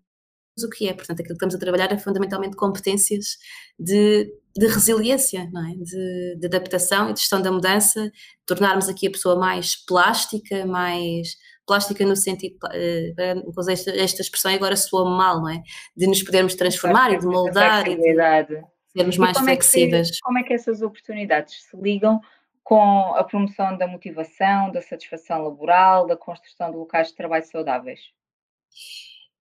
o que é. Portanto, aquilo que estamos a trabalhar é fundamentalmente competências de, de resiliência, não é? de, de adaptação e de gestão da mudança, tornarmos aqui a pessoa mais plástica, mais plástica no sentido, uh, esta, esta expressão agora soa mal, não é? De nos podermos transformar e de moldar e de sermos mais flexíveis. É que, como é que essas oportunidades se ligam com a promoção da motivação, da satisfação laboral, da construção de locais de trabalho saudáveis?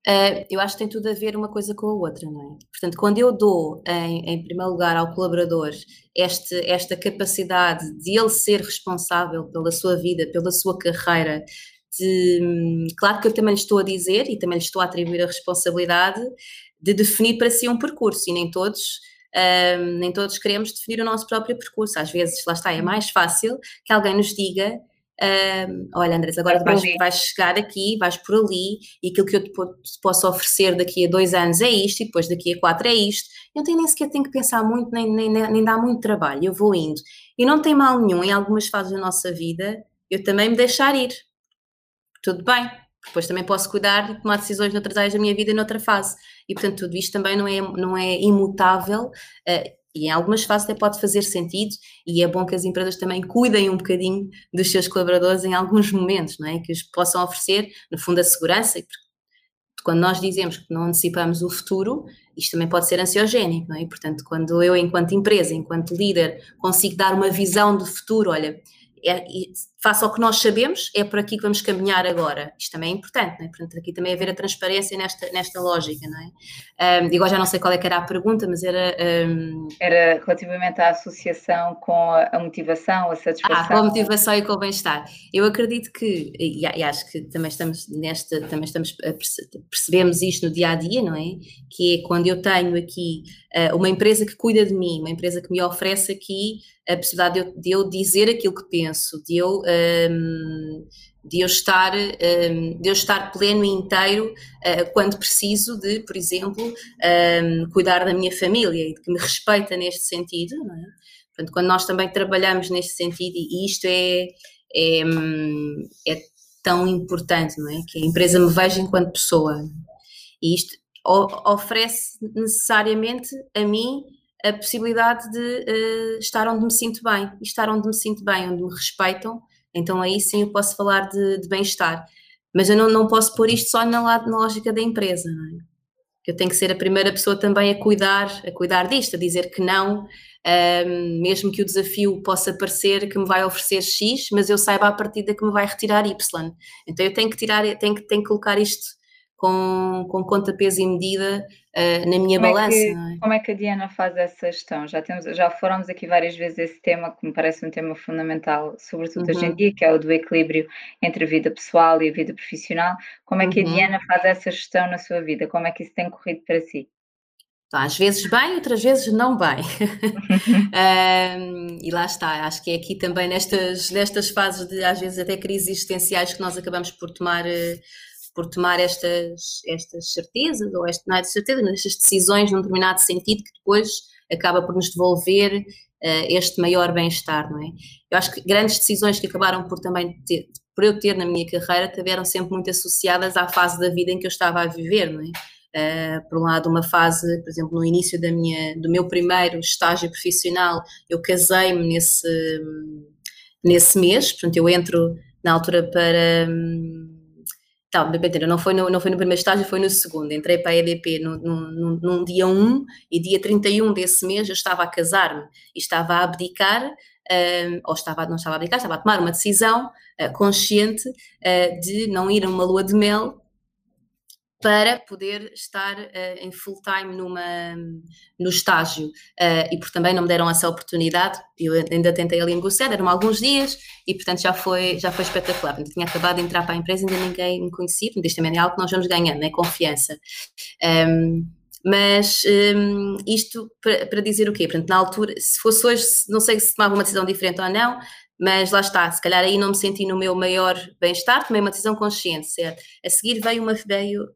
Uh, eu acho que tem tudo a ver uma coisa com a outra, não é? Portanto, quando eu dou, em, em primeiro lugar, ao colaborador este, esta capacidade de ele ser responsável pela sua vida, pela sua carreira, de, claro que eu também lhe estou a dizer e também lhe estou a atribuir a responsabilidade de definir para si um percurso e nem todos. Uh, nem todos queremos definir o nosso próprio percurso. Às vezes, lá está, é mais fácil que alguém nos diga Uh, olha, Andrés, agora vais, vais, chegar aqui, vais por ali, e aquilo que eu te, posso oferecer daqui a dois anos é isto, e depois daqui a quatro é isto. Eu tenho, nem sequer tenho que pensar muito, nem, nem, nem dá muito trabalho, eu vou indo. E não tem mal nenhum, em algumas fases da nossa vida, eu também me deixar ir. Tudo bem, depois também posso cuidar e tomar decisões noutras áreas da minha vida noutra fase. E, portanto, tudo isto também não é, não é imutável. Uh, e em algumas fases até pode fazer sentido e é bom que as empresas também cuidem um bocadinho dos seus colaboradores em alguns momentos, não é? Que os possam oferecer, no fundo, a segurança, quando nós dizemos que não antecipamos o futuro, isto também pode ser ansiogénico, não é? Portanto, quando eu, enquanto empresa, enquanto líder, consigo dar uma visão de futuro, olha, é, face ao que nós sabemos, é por aqui que vamos caminhar agora. Isto também é importante, não é? Portanto, aqui também haver a transparência nesta, nesta lógica, não é? Um, igual já não sei qual é que era a pergunta, mas era... Um... Era relativamente à associação com a, motivação, a satisfação. Ah, com a motivação e com o bem-estar. Eu acredito que, e, e, acho que também estamos nesta, também estamos percebemos isto no dia-a-dia, -dia, não é? Que é quando eu tenho aqui uh, uma empresa que cuida de mim, uma empresa que me oferece aqui a possibilidade de eu, de eu dizer aquilo que penso, de eu de eu estar, de eu estar pleno e inteiro uh, quando preciso de, por exemplo, cuidar da minha família e de que me respeita neste sentido. É? Portanto, quando nós também trabalhamos neste sentido, e isto é, é, hum, é tão importante, não é? Que a empresa me veja enquanto pessoa. E isto oferece necessariamente a mim a possibilidade de uh, estar onde me sinto bem. E estar onde me sinto bem, onde me respeitam, então aí sim eu posso falar de, de bem-estar. Mas eu não, não posso pôr isto só na, na lógica da empresa, não é? Eu tenho que ser a primeira pessoa também a cuidar, a cuidar disto, a dizer que não, um, mesmo que o desafio possa parecer que me vai oferecer X, mas eu saiba a partida que me vai retirar Y. Então eu tenho que tirar, tenho que, tenho que colocar isto com, com conta, peso e medida uh, na minha como balança. É que, é? Como é que a Diana faz essa gestão? Já, temos, já falamos aqui várias vezes esse tema, que me parece um tema fundamental, sobretudo uhum. hoje em uhum. dia, que é o do equilíbrio entre a vida pessoal e a vida profissional. Como é que a uhum. Diana faz essa gestão na sua vida? Como é que isso tem corrido para si? Então, às vezes bem, outras vezes não bem. um, e lá está, acho que é aqui também nestas, nestas fases de, às vezes, até crises existenciais que nós acabamos por tomar uh, por tomar estas, estas certezas, ou este, não é certeza, mas estas decisões num determinado sentido que depois acaba por nos devolver uh, este maior bem-estar, não é? Eu acho que grandes decisões que acabaram por também ter, por eu ter na minha carreira, tiveram sempre muito associadas à fase da vida em que eu estava a viver, não é? Uh, por um lado, uma fase, por exemplo, no início da minha, do meu primeiro estágio profissional, eu casei-me nesse, nesse mês, portanto, eu entro na altura para. Um, Tá, mentira, não foi, no, não foi no primeiro estágio, foi no segundo. Entrei para a EDP no, no, no, dia 1 e dia 31 desse mês eu estava a casar-me e estava a abdicar, uh, ou estava, não estava a abdicar, estava a tomar uma decisão uh, consciente uh, de não ir a uma lua de mel para poder estar uh, em full time numa, no estágio uh, e porque também não me deram essa oportunidade, eu ainda tentei ali negociar, deram alguns dias e portanto já foi, já foi espetacular, eu tinha acabado de entrar para a empresa ainda ninguém me conhecia, portanto isto também é algo que nós vamos ganhando, é confiança. Um, mas um, isto para, para, dizer o quê? Portanto, na altura, se fosse hoje, não sei se tomava uma decisão diferente ou não, mas lá está, se calhar aí não me senti no meu maior bem-estar, tomei uma decisão consciente, certo? A seguir veio uma, veio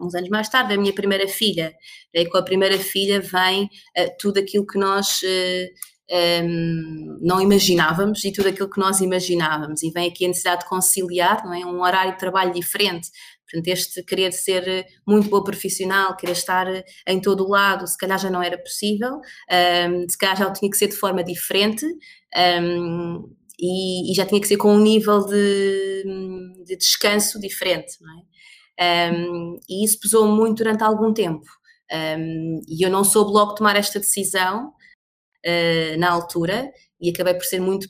uns anos mais tarde, a minha primeira filha. E com a primeira filha vem uh, tudo aquilo que nós uh, eh, um, ehm, não imaginávamos e tudo aquilo que nós imaginávamos. E vem aqui a necessidade de conciliar, não é? Um horário de trabalho diferente. Portanto, este querer ser eh, muito boa profissional, querer estar em todo o lado, se calhar já não era possível, um, ehm, se calhar já tinha que ser de forma diferente. Um, ehm, e, e, já tinha que ser com um nível de, de descanso diferente, não é? Um, e isso pesou muito durante algum tempo. Um, e eu não soube logo tomar esta decisão uh, na altura e acabei por ser muito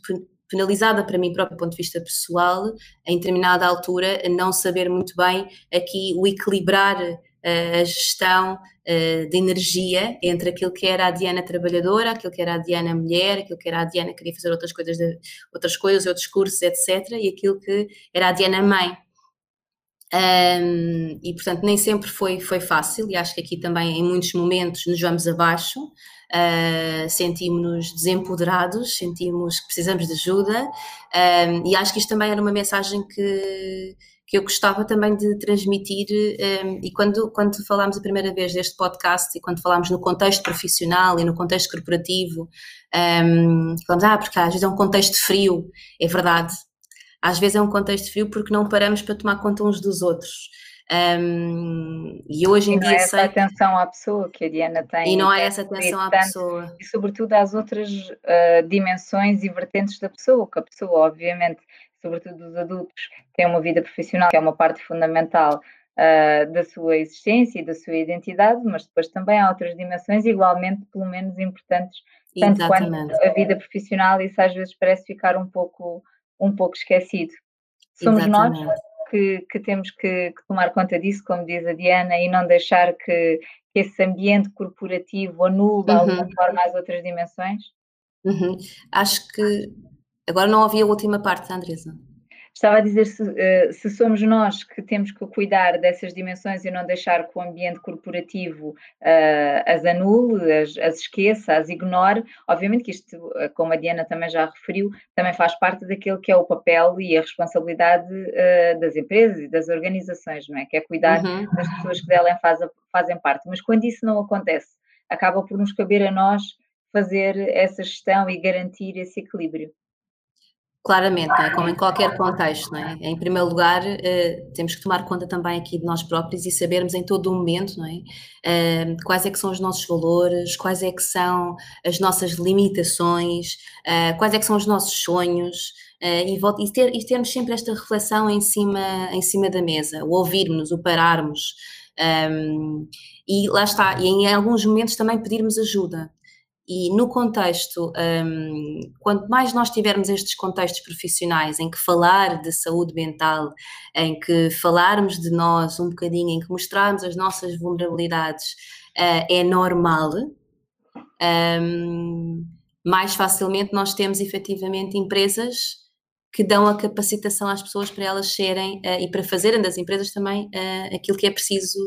penalizada para mim próprio do ponto de vista pessoal, em determinada altura, não saber muito bem aqui o equilibrar uh, a gestão uh, de energia entre aquilo que era a Diana trabalhadora, aquilo que era a Diana mulher, aquilo que era a Diana que queria fazer outras coisas, de, outras coisas, outros cursos, etc., e aquilo que era a Diana mãe. Um, e portanto nem sempre foi, foi fácil, e acho que aqui também em muitos momentos nos vamos abaixo, uh, sentimos-nos desempoderados, sentimos que precisamos de ajuda, um, e acho que isto também era uma mensagem que, que eu gostava também de transmitir, um, e quando, quando falámos a primeira vez deste podcast, e quando falámos no contexto profissional e no contexto corporativo, um, falamos, ah, porque às vezes é um contexto frio, é verdade, às vezes é um contexto frio porque não paramos para tomar conta uns dos outros. Um, e hoje em e dia. Não é essa atenção à pessoa que a Diana tem. E não há essa atenção à pessoa. E, sobretudo, às outras uh, dimensões e vertentes da pessoa, que a pessoa, obviamente, sobretudo os adultos, tem uma vida profissional, que é uma parte fundamental uh, da sua existência e da sua identidade, mas depois também há outras dimensões igualmente, pelo menos, importantes, tanto Exatamente. quanto a vida profissional, isso às vezes parece ficar um pouco, um pouco esquecido. Somos Exatamente. nós que, que temos que, que, tomar conta disso, como diz a Diana, e não deixar que, que esse ambiente corporativo anule de uhum. alguma forma as outras dimensões? Uhum. Acho que agora não ouvi a última parte, Andresa. Estava a dizer se, uh, se, somos nós que temos que cuidar dessas dimensões e não deixar que o ambiente corporativo uh, as anule, as, as, esqueça, as ignore. Obviamente que isto, uh, como a Diana também já referiu, também faz parte daquilo que é o papel e a responsabilidade das empresas e das organizações, não é? Que é cuidar uhum. das pessoas que dela fazem, fazem parte. Mas quando isso não acontece, acaba por nos caber a nós fazer essa gestão e garantir esse equilíbrio. Claramente, é? como em qualquer contexto. Não é? Em primeiro lugar, uh, temos que tomar conta também aqui de nós próprios e sabermos em todo o momento não é? Uh, quais é que são os nossos valores, quais é que são as nossas limitações, uh, quais é que são os nossos sonhos, e, e, ter, e, termos sempre esta reflexão em cima, em cima da mesa, o ouvirmos, o pararmos. Um, e lá está, e em alguns momentos também pedirmos ajuda. E no contexto, um, quanto mais nós tivermos estes contextos profissionais em que falar de saúde mental, em que falarmos de nós um bocadinho, em que mostrarmos as nossas vulnerabilidades, uh, é normal, um, mais facilmente nós temos efetivamente empresas que dão a capacitação às pessoas para elas serem uh, e para fazerem das empresas também uh, aquilo que é preciso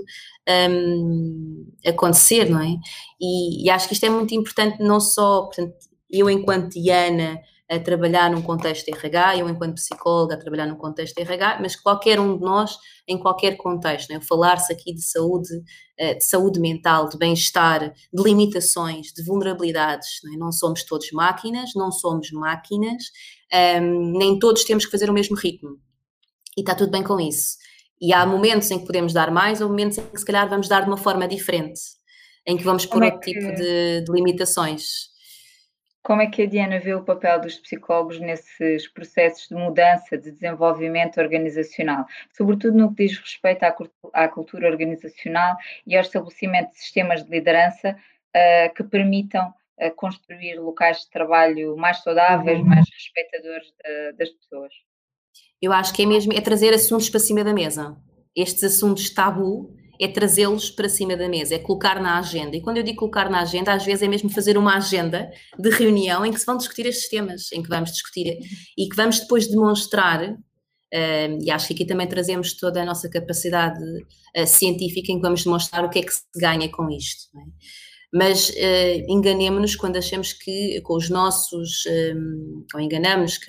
um, acontecer, não é? E, e, acho que isto é muito importante, não só, portanto, eu enquanto Diana a trabalhar num contexto de RH, eu enquanto psicóloga a trabalhar num contexto de RH, mas qualquer um de nós em qualquer contexto, é? falar-se aqui de saúde, eh, de saúde mental, de bem-estar, de limitações, de vulnerabilidades, não, é? não somos todos máquinas, não somos máquinas, um, nem todos temos que fazer o mesmo ritmo. E está tudo bem com isso. E há momentos em que podemos dar mais, ou momentos em que se calhar vamos dar de uma forma diferente, em que vamos pôr é outro que... tipo de, de limitações. Como é que a Diana vê o papel dos psicólogos nesses processos de mudança, de desenvolvimento organizacional, sobretudo no que diz respeito à, à cultura organizacional e ao estabelecimento de sistemas de liderança uh, que permitam a construir locais de trabalho mais saudáveis, uhum. mais respeitadores de, das pessoas. Eu acho que é mesmo é trazer assuntos para cima da mesa. Estes assuntos tabu é trazê-los para cima da mesa, é colocar na agenda. E quando eu digo colocar na agenda, às vezes é mesmo fazer uma agenda de reunião em que se vão discutir estes temas, em que vamos discutir e que vamos depois demonstrar. Uh, e acho que aqui também trazemos toda a nossa capacidade uh, científica em que vamos demonstrar o que é que se ganha com isto. É? Mas uh, enganemos-nos quando achamos que com os nossos, ehm, ou enganamos,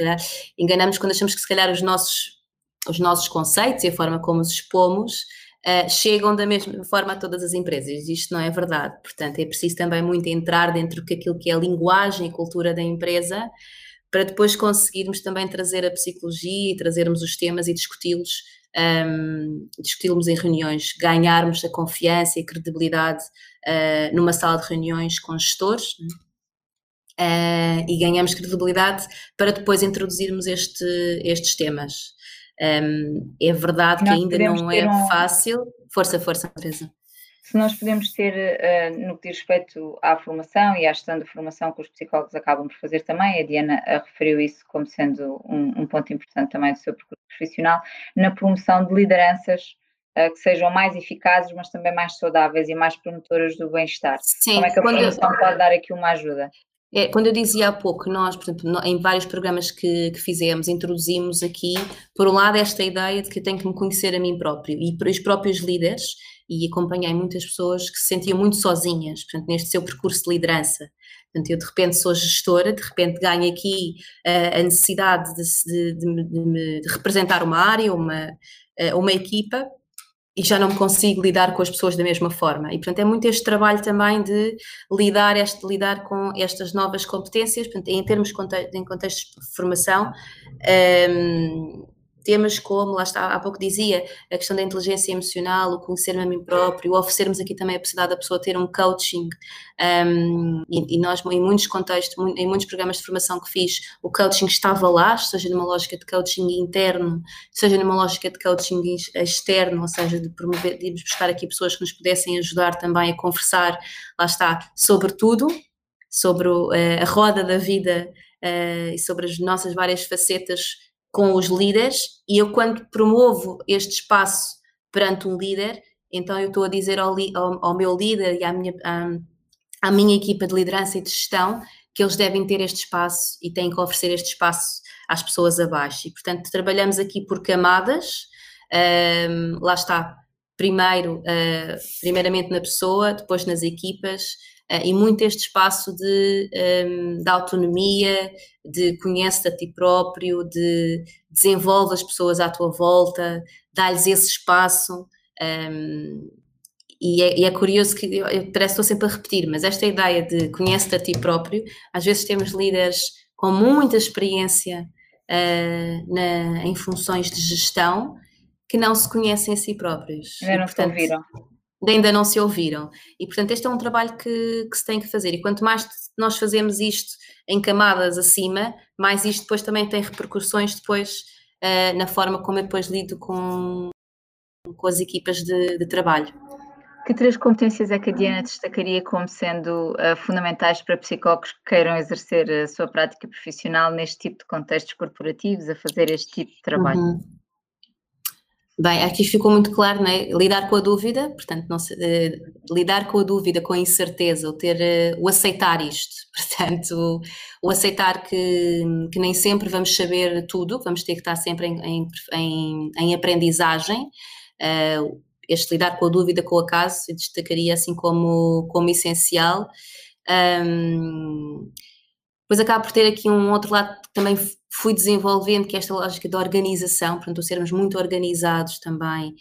enganamos quando achamos que se calhar os nossos, os nossos conceitos e a forma como os expomos uh, chegam da mesma forma a todas as empresas. Isto não é verdade. Portanto, é preciso também muito entrar dentro daquilo que é a linguagem e cultura da empresa para depois conseguirmos também trazer a psicologia e trazermos os temas e discuti-los um, discutirmos em reuniões, ganharmos a confiança e credibilidade uh, numa sala de reuniões com gestores uh, e ganhamos credibilidade para depois introduzirmos este, estes temas. Um, é verdade que ainda não é um... fácil. Força, força, Teresa se nós podemos ter, uh, no que diz respeito à formação e à gestão da formação que os psicólogos acabam por fazer também, a Diana referiu isso como sendo um, um ponto importante também do seu percurso profissional, na promoção de lideranças que sejam mais eficazes, mas também mais saudáveis e mais promotoras do bem-estar. Como é que a formação eu... pode dar aqui uma ajuda? É, quando eu dizia há pouco, nós, por exemplo, em vários programas que, que, fizemos, introduzimos aqui, por um lado, esta ideia de que eu tenho que me conhecer a mim próprio e para os próprios líderes e acompanhei muitas pessoas que se sentiam muito sozinhas, portanto, neste seu percurso de liderança. Portanto, eu de repente sou gestora, de repente ganho aqui uh, a necessidade de, de, de, de, representar uma área, uma, uh, uma equipa, e já não consigo lidar com as pessoas da mesma forma. E, portanto, é muito este trabalho também de lidar, este, lidar com estas novas competências, portanto, em termos de contexto, em contexto de formação, um, temas como, lá está, há pouco dizia, a questão da inteligência emocional, o conhecer-me a mim próprio, oferecermos aqui também a possibilidade da pessoa ter um coaching, um, e, e, nós, em muitos contextos, em muitos programas de formação que fiz, o coaching estava lá, seja numa lógica de coaching interno, seja numa lógica de coaching externo, ou seja, de promover, de buscar aqui pessoas que nos pudessem ajudar também a conversar, lá está, sobre tudo, sobre uh, a roda da vida uh, e sobre as nossas várias facetas com os líderes e eu quando promovo este espaço perante um líder, então eu estou a dizer ao, ao, ao meu líder e à minha, à, à minha equipa de liderança e de gestão que eles devem ter este espaço e têm que oferecer este espaço às pessoas abaixo. E, portanto, trabalhamos aqui por camadas, um, lá está, primeiro, uh, primeiramente na pessoa, depois nas equipas, e muito este espaço de, um, de autonomia, de conhece a ti próprio, de desenvolve as pessoas à tua volta, dá-lhes esse espaço. Um, e, é, e é, curioso que eu, eu parece que estou sempre a repetir, mas esta ideia de conhece-te a ti próprio, às vezes temos líderes com muita experiência uh, na, em funções de gestão que não se conhecem a si próprios. Ainda não portanto, se ouviram. Ainda não se ouviram. E, portanto, este é um trabalho que, que se tem que fazer. E quanto mais nós fazemos isto em camadas acima, mais isto depois também tem repercussões depois uh, na forma como eu depois lido com, com as equipas de, de trabalho. Que três competências é que a Diana destacaria como sendo uh, fundamentais para psicólogos que queiram exercer a sua prática profissional neste tipo de contextos corporativos, a fazer este tipo de trabalho? Uhum. Bem, aqui ficou muito claro, né? lidar com a dúvida, portanto, não se, uh, lidar com a dúvida, com a incerteza, o ter, uh, o aceitar isto, portanto, o, o, aceitar que, que nem sempre vamos saber tudo, vamos ter que estar sempre em, em, em, em aprendizagem, uh, este lidar com a dúvida, com o acaso, eu destacaria assim como, como essencial. Um, depois acaba por ter aqui um outro lado que também fui desenvolvendo, que é esta lógica da organização, portanto, sermos muito organizados também,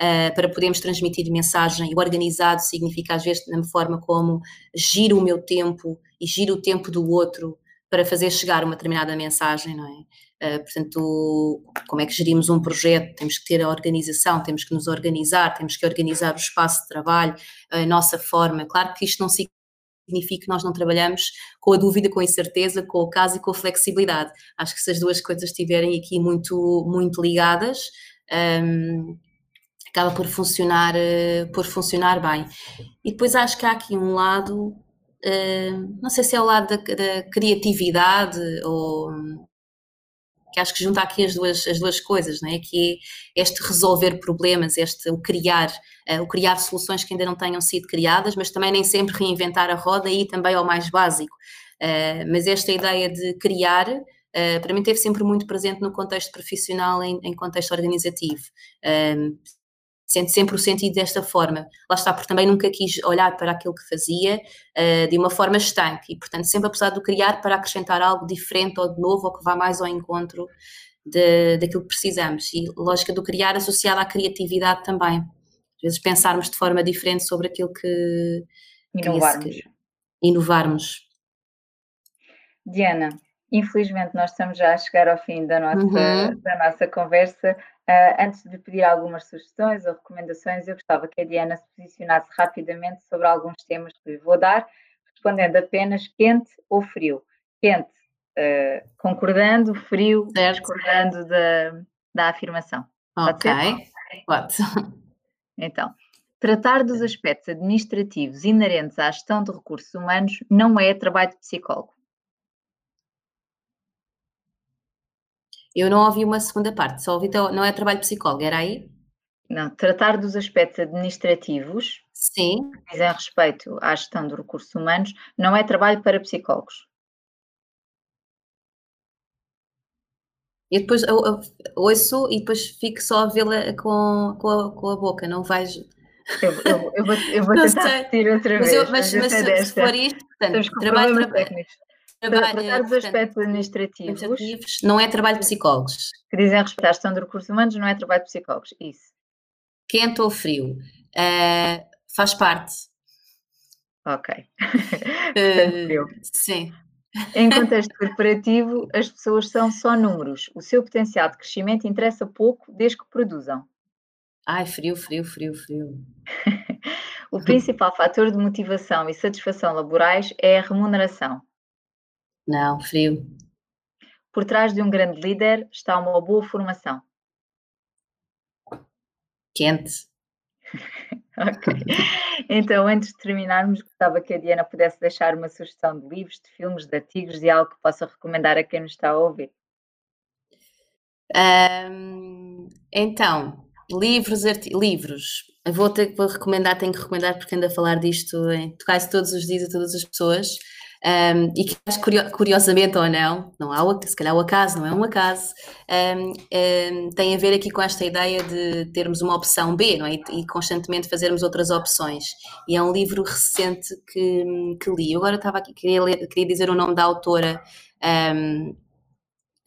uh, para podermos transmitir mensagem. E organizado significa, às vezes, na forma como giro o meu tempo e giro o tempo do outro para fazer chegar uma determinada mensagem, não é? Uh, portanto, como é que gerimos um projeto? Temos que ter a organização, temos que nos organizar, temos que organizar o espaço de trabalho, a nossa forma. Claro que isto não significa significa que nós não trabalhamos com a dúvida, com a incerteza, com o caso e com a flexibilidade. Acho que se as duas coisas estiverem aqui muito, muito ligadas, um, acaba por funcionar, uh, por funcionar bem. E depois acho que há aqui um lado, uh, não sei se é o lado da, da criatividade ou que acho que junta aqui as duas, as duas coisas, não é? que é este resolver problemas, este o criar, uh, o criar soluções que ainda não tenham sido criadas, mas também nem sempre reinventar a roda e também ao mais básico. Uh, mas esta ideia de criar, uh, para mim teve sempre muito presente no contexto profissional, em, em contexto organizativo sente sempre o sentido desta forma. Lá está, porque também nunca quis olhar para aquilo que fazia uh, de uma forma estanque e, portanto, sempre apesar de criar para acrescentar algo diferente ou de novo ou que vá mais ao encontro de, daquilo que precisamos. E lógica do criar associada à criatividade também. Às vezes pensarmos de forma diferente sobre aquilo que... Inovarmos. Que, inovarmos. Diana, infelizmente nós estamos já a chegar ao fim da nossa, uhum. da nossa conversa. Uh, antes de pedir algumas sugestões ou recomendações, eu gostava que a Diana se posicionasse rapidamente sobre alguns temas que lhe vou dar, respondendo apenas quente ou frio. Quente, uh, concordando, frio, certo. discordando da, da afirmação. ok, pode. Então, tratar dos aspectos administrativos inerentes à gestão de recursos humanos não é trabalho de psicólogo. Eu não ouvi uma segunda parte, só ouvi, não é trabalho psicólogo, era aí? Não, tratar dos aspectos administrativos Sim. que dizem respeito à gestão de recursos humanos não é trabalho para psicólogos. E depois eu, eu, ouço e depois fico só a vê-la com, com, a, com a boca, não vejo. Eu, eu, vou, eu vou tentar repetir outra vez. Mas, eu, mas, mas se, se for isto, portanto, trabalho, tra trabalho, tratar dos aspectos administrativos, não é trabalho de psicólogos. Que dizem respeito à gestão de recursos humanos, não é trabalho de psicólogos, isso. quente ou frio? Uh, faz parte. Ok. uh, sim. Em contexto corporativo, as pessoas são só números. O seu potencial de crescimento interessa pouco desde que produzam. Ai, frio, frio, frio, frio. o principal fator de motivação e satisfação laborais é a remuneração. Não, frio. Por trás de um grande líder está uma boa formação. Quente. ok. Então, antes de terminarmos, gostava que a Diana pudesse deixar uma sugestão de livros, de filmes, de artigos e algo que possa recomendar a quem nos está a ouvir. Um, então, livros, livros. Eu vou ter que recomendar, tenho que recomendar porque ando a falar disto em quase todos os dias a todas as pessoas. Um, e que curiosamente ou não, não há, se calhar o acaso, não é um acaso, um, um, tem a ver aqui com esta ideia de termos uma opção B, não é? E, e, constantemente fazermos outras opções. E é um livro recente que, que li. Eu agora estava aqui, queria, ler, queria dizer o nome da autora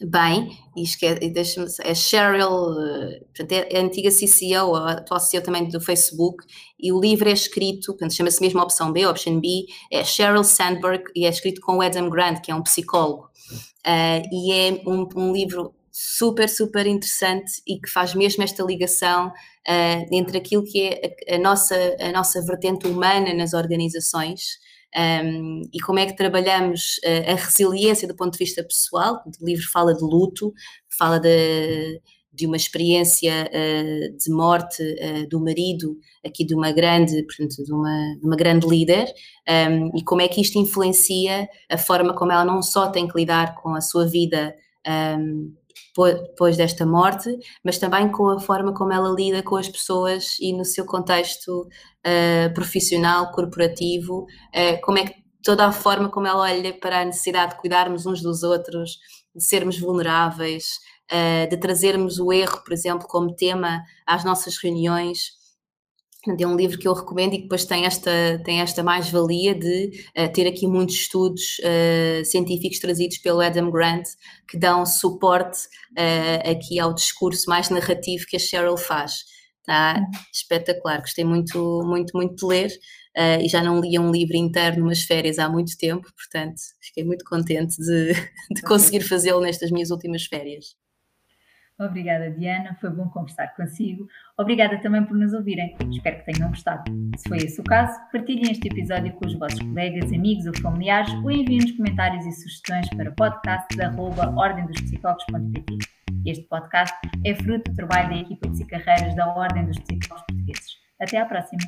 bem, e, esquece, deixa-me, é Cheryl, eh, portanto, é a antiga CCO, a atual CEO também do Facebook, e o livro é escrito, portanto, chama-se mesmo Opção B, Option B, é Sheryl Sandberg, e é escrito com o Adam Grant, que é um psicólogo, uh, e é um, um, livro super, super interessante e que faz mesmo esta ligação uh, entre aquilo que é a, a, nossa, a nossa vertente humana nas organizações, um, e como é que trabalhamos uh, a resiliência do ponto de vista pessoal. O livro fala de luto, fala de, de uma experiência uh, de morte uh, do marido, aqui de uma grande, portanto, de uma, de uma grande líder, um, e como é que isto influencia a forma como ela não só tem que lidar com a sua vida um, depois desta morte, mas também com a forma como ela lida com as pessoas e no seu contexto uh, profissional, corporativo, uh, como é que toda a forma como ela olha para a necessidade de cuidarmos uns dos outros, de sermos vulneráveis, uh, de trazermos o erro, por exemplo, como tema às nossas reuniões é um livro que eu recomendo e que depois tem esta, tem esta mais-valia de uh, ter aqui muitos estudos uh, científicos trazidos pelo Adam Grant que dão suporte uh, aqui ao discurso mais narrativo que a Cheryl faz. Está uhum. espetacular, gostei muito, muito, muito de ler e já não lia um livro inteiro numas férias há muito tempo, portanto fiquei muito contente de, de conseguir fazê-lo nestas minhas últimas férias. Obrigada, Diana. Foi bom conversar consigo. Obrigada também por nos ouvirem. Espero que tenham gostado. Se foi esse o caso, partilhem este episódio com os vossos colegas, amigos ou familiares ou enviem-nos comentários e sugestões para podcast.ordendospsicólogos.pt. Este podcast é fruto do trabalho da equipa de psicarreiras da Ordem dos Psicólogos Portugueses. Até à próxima!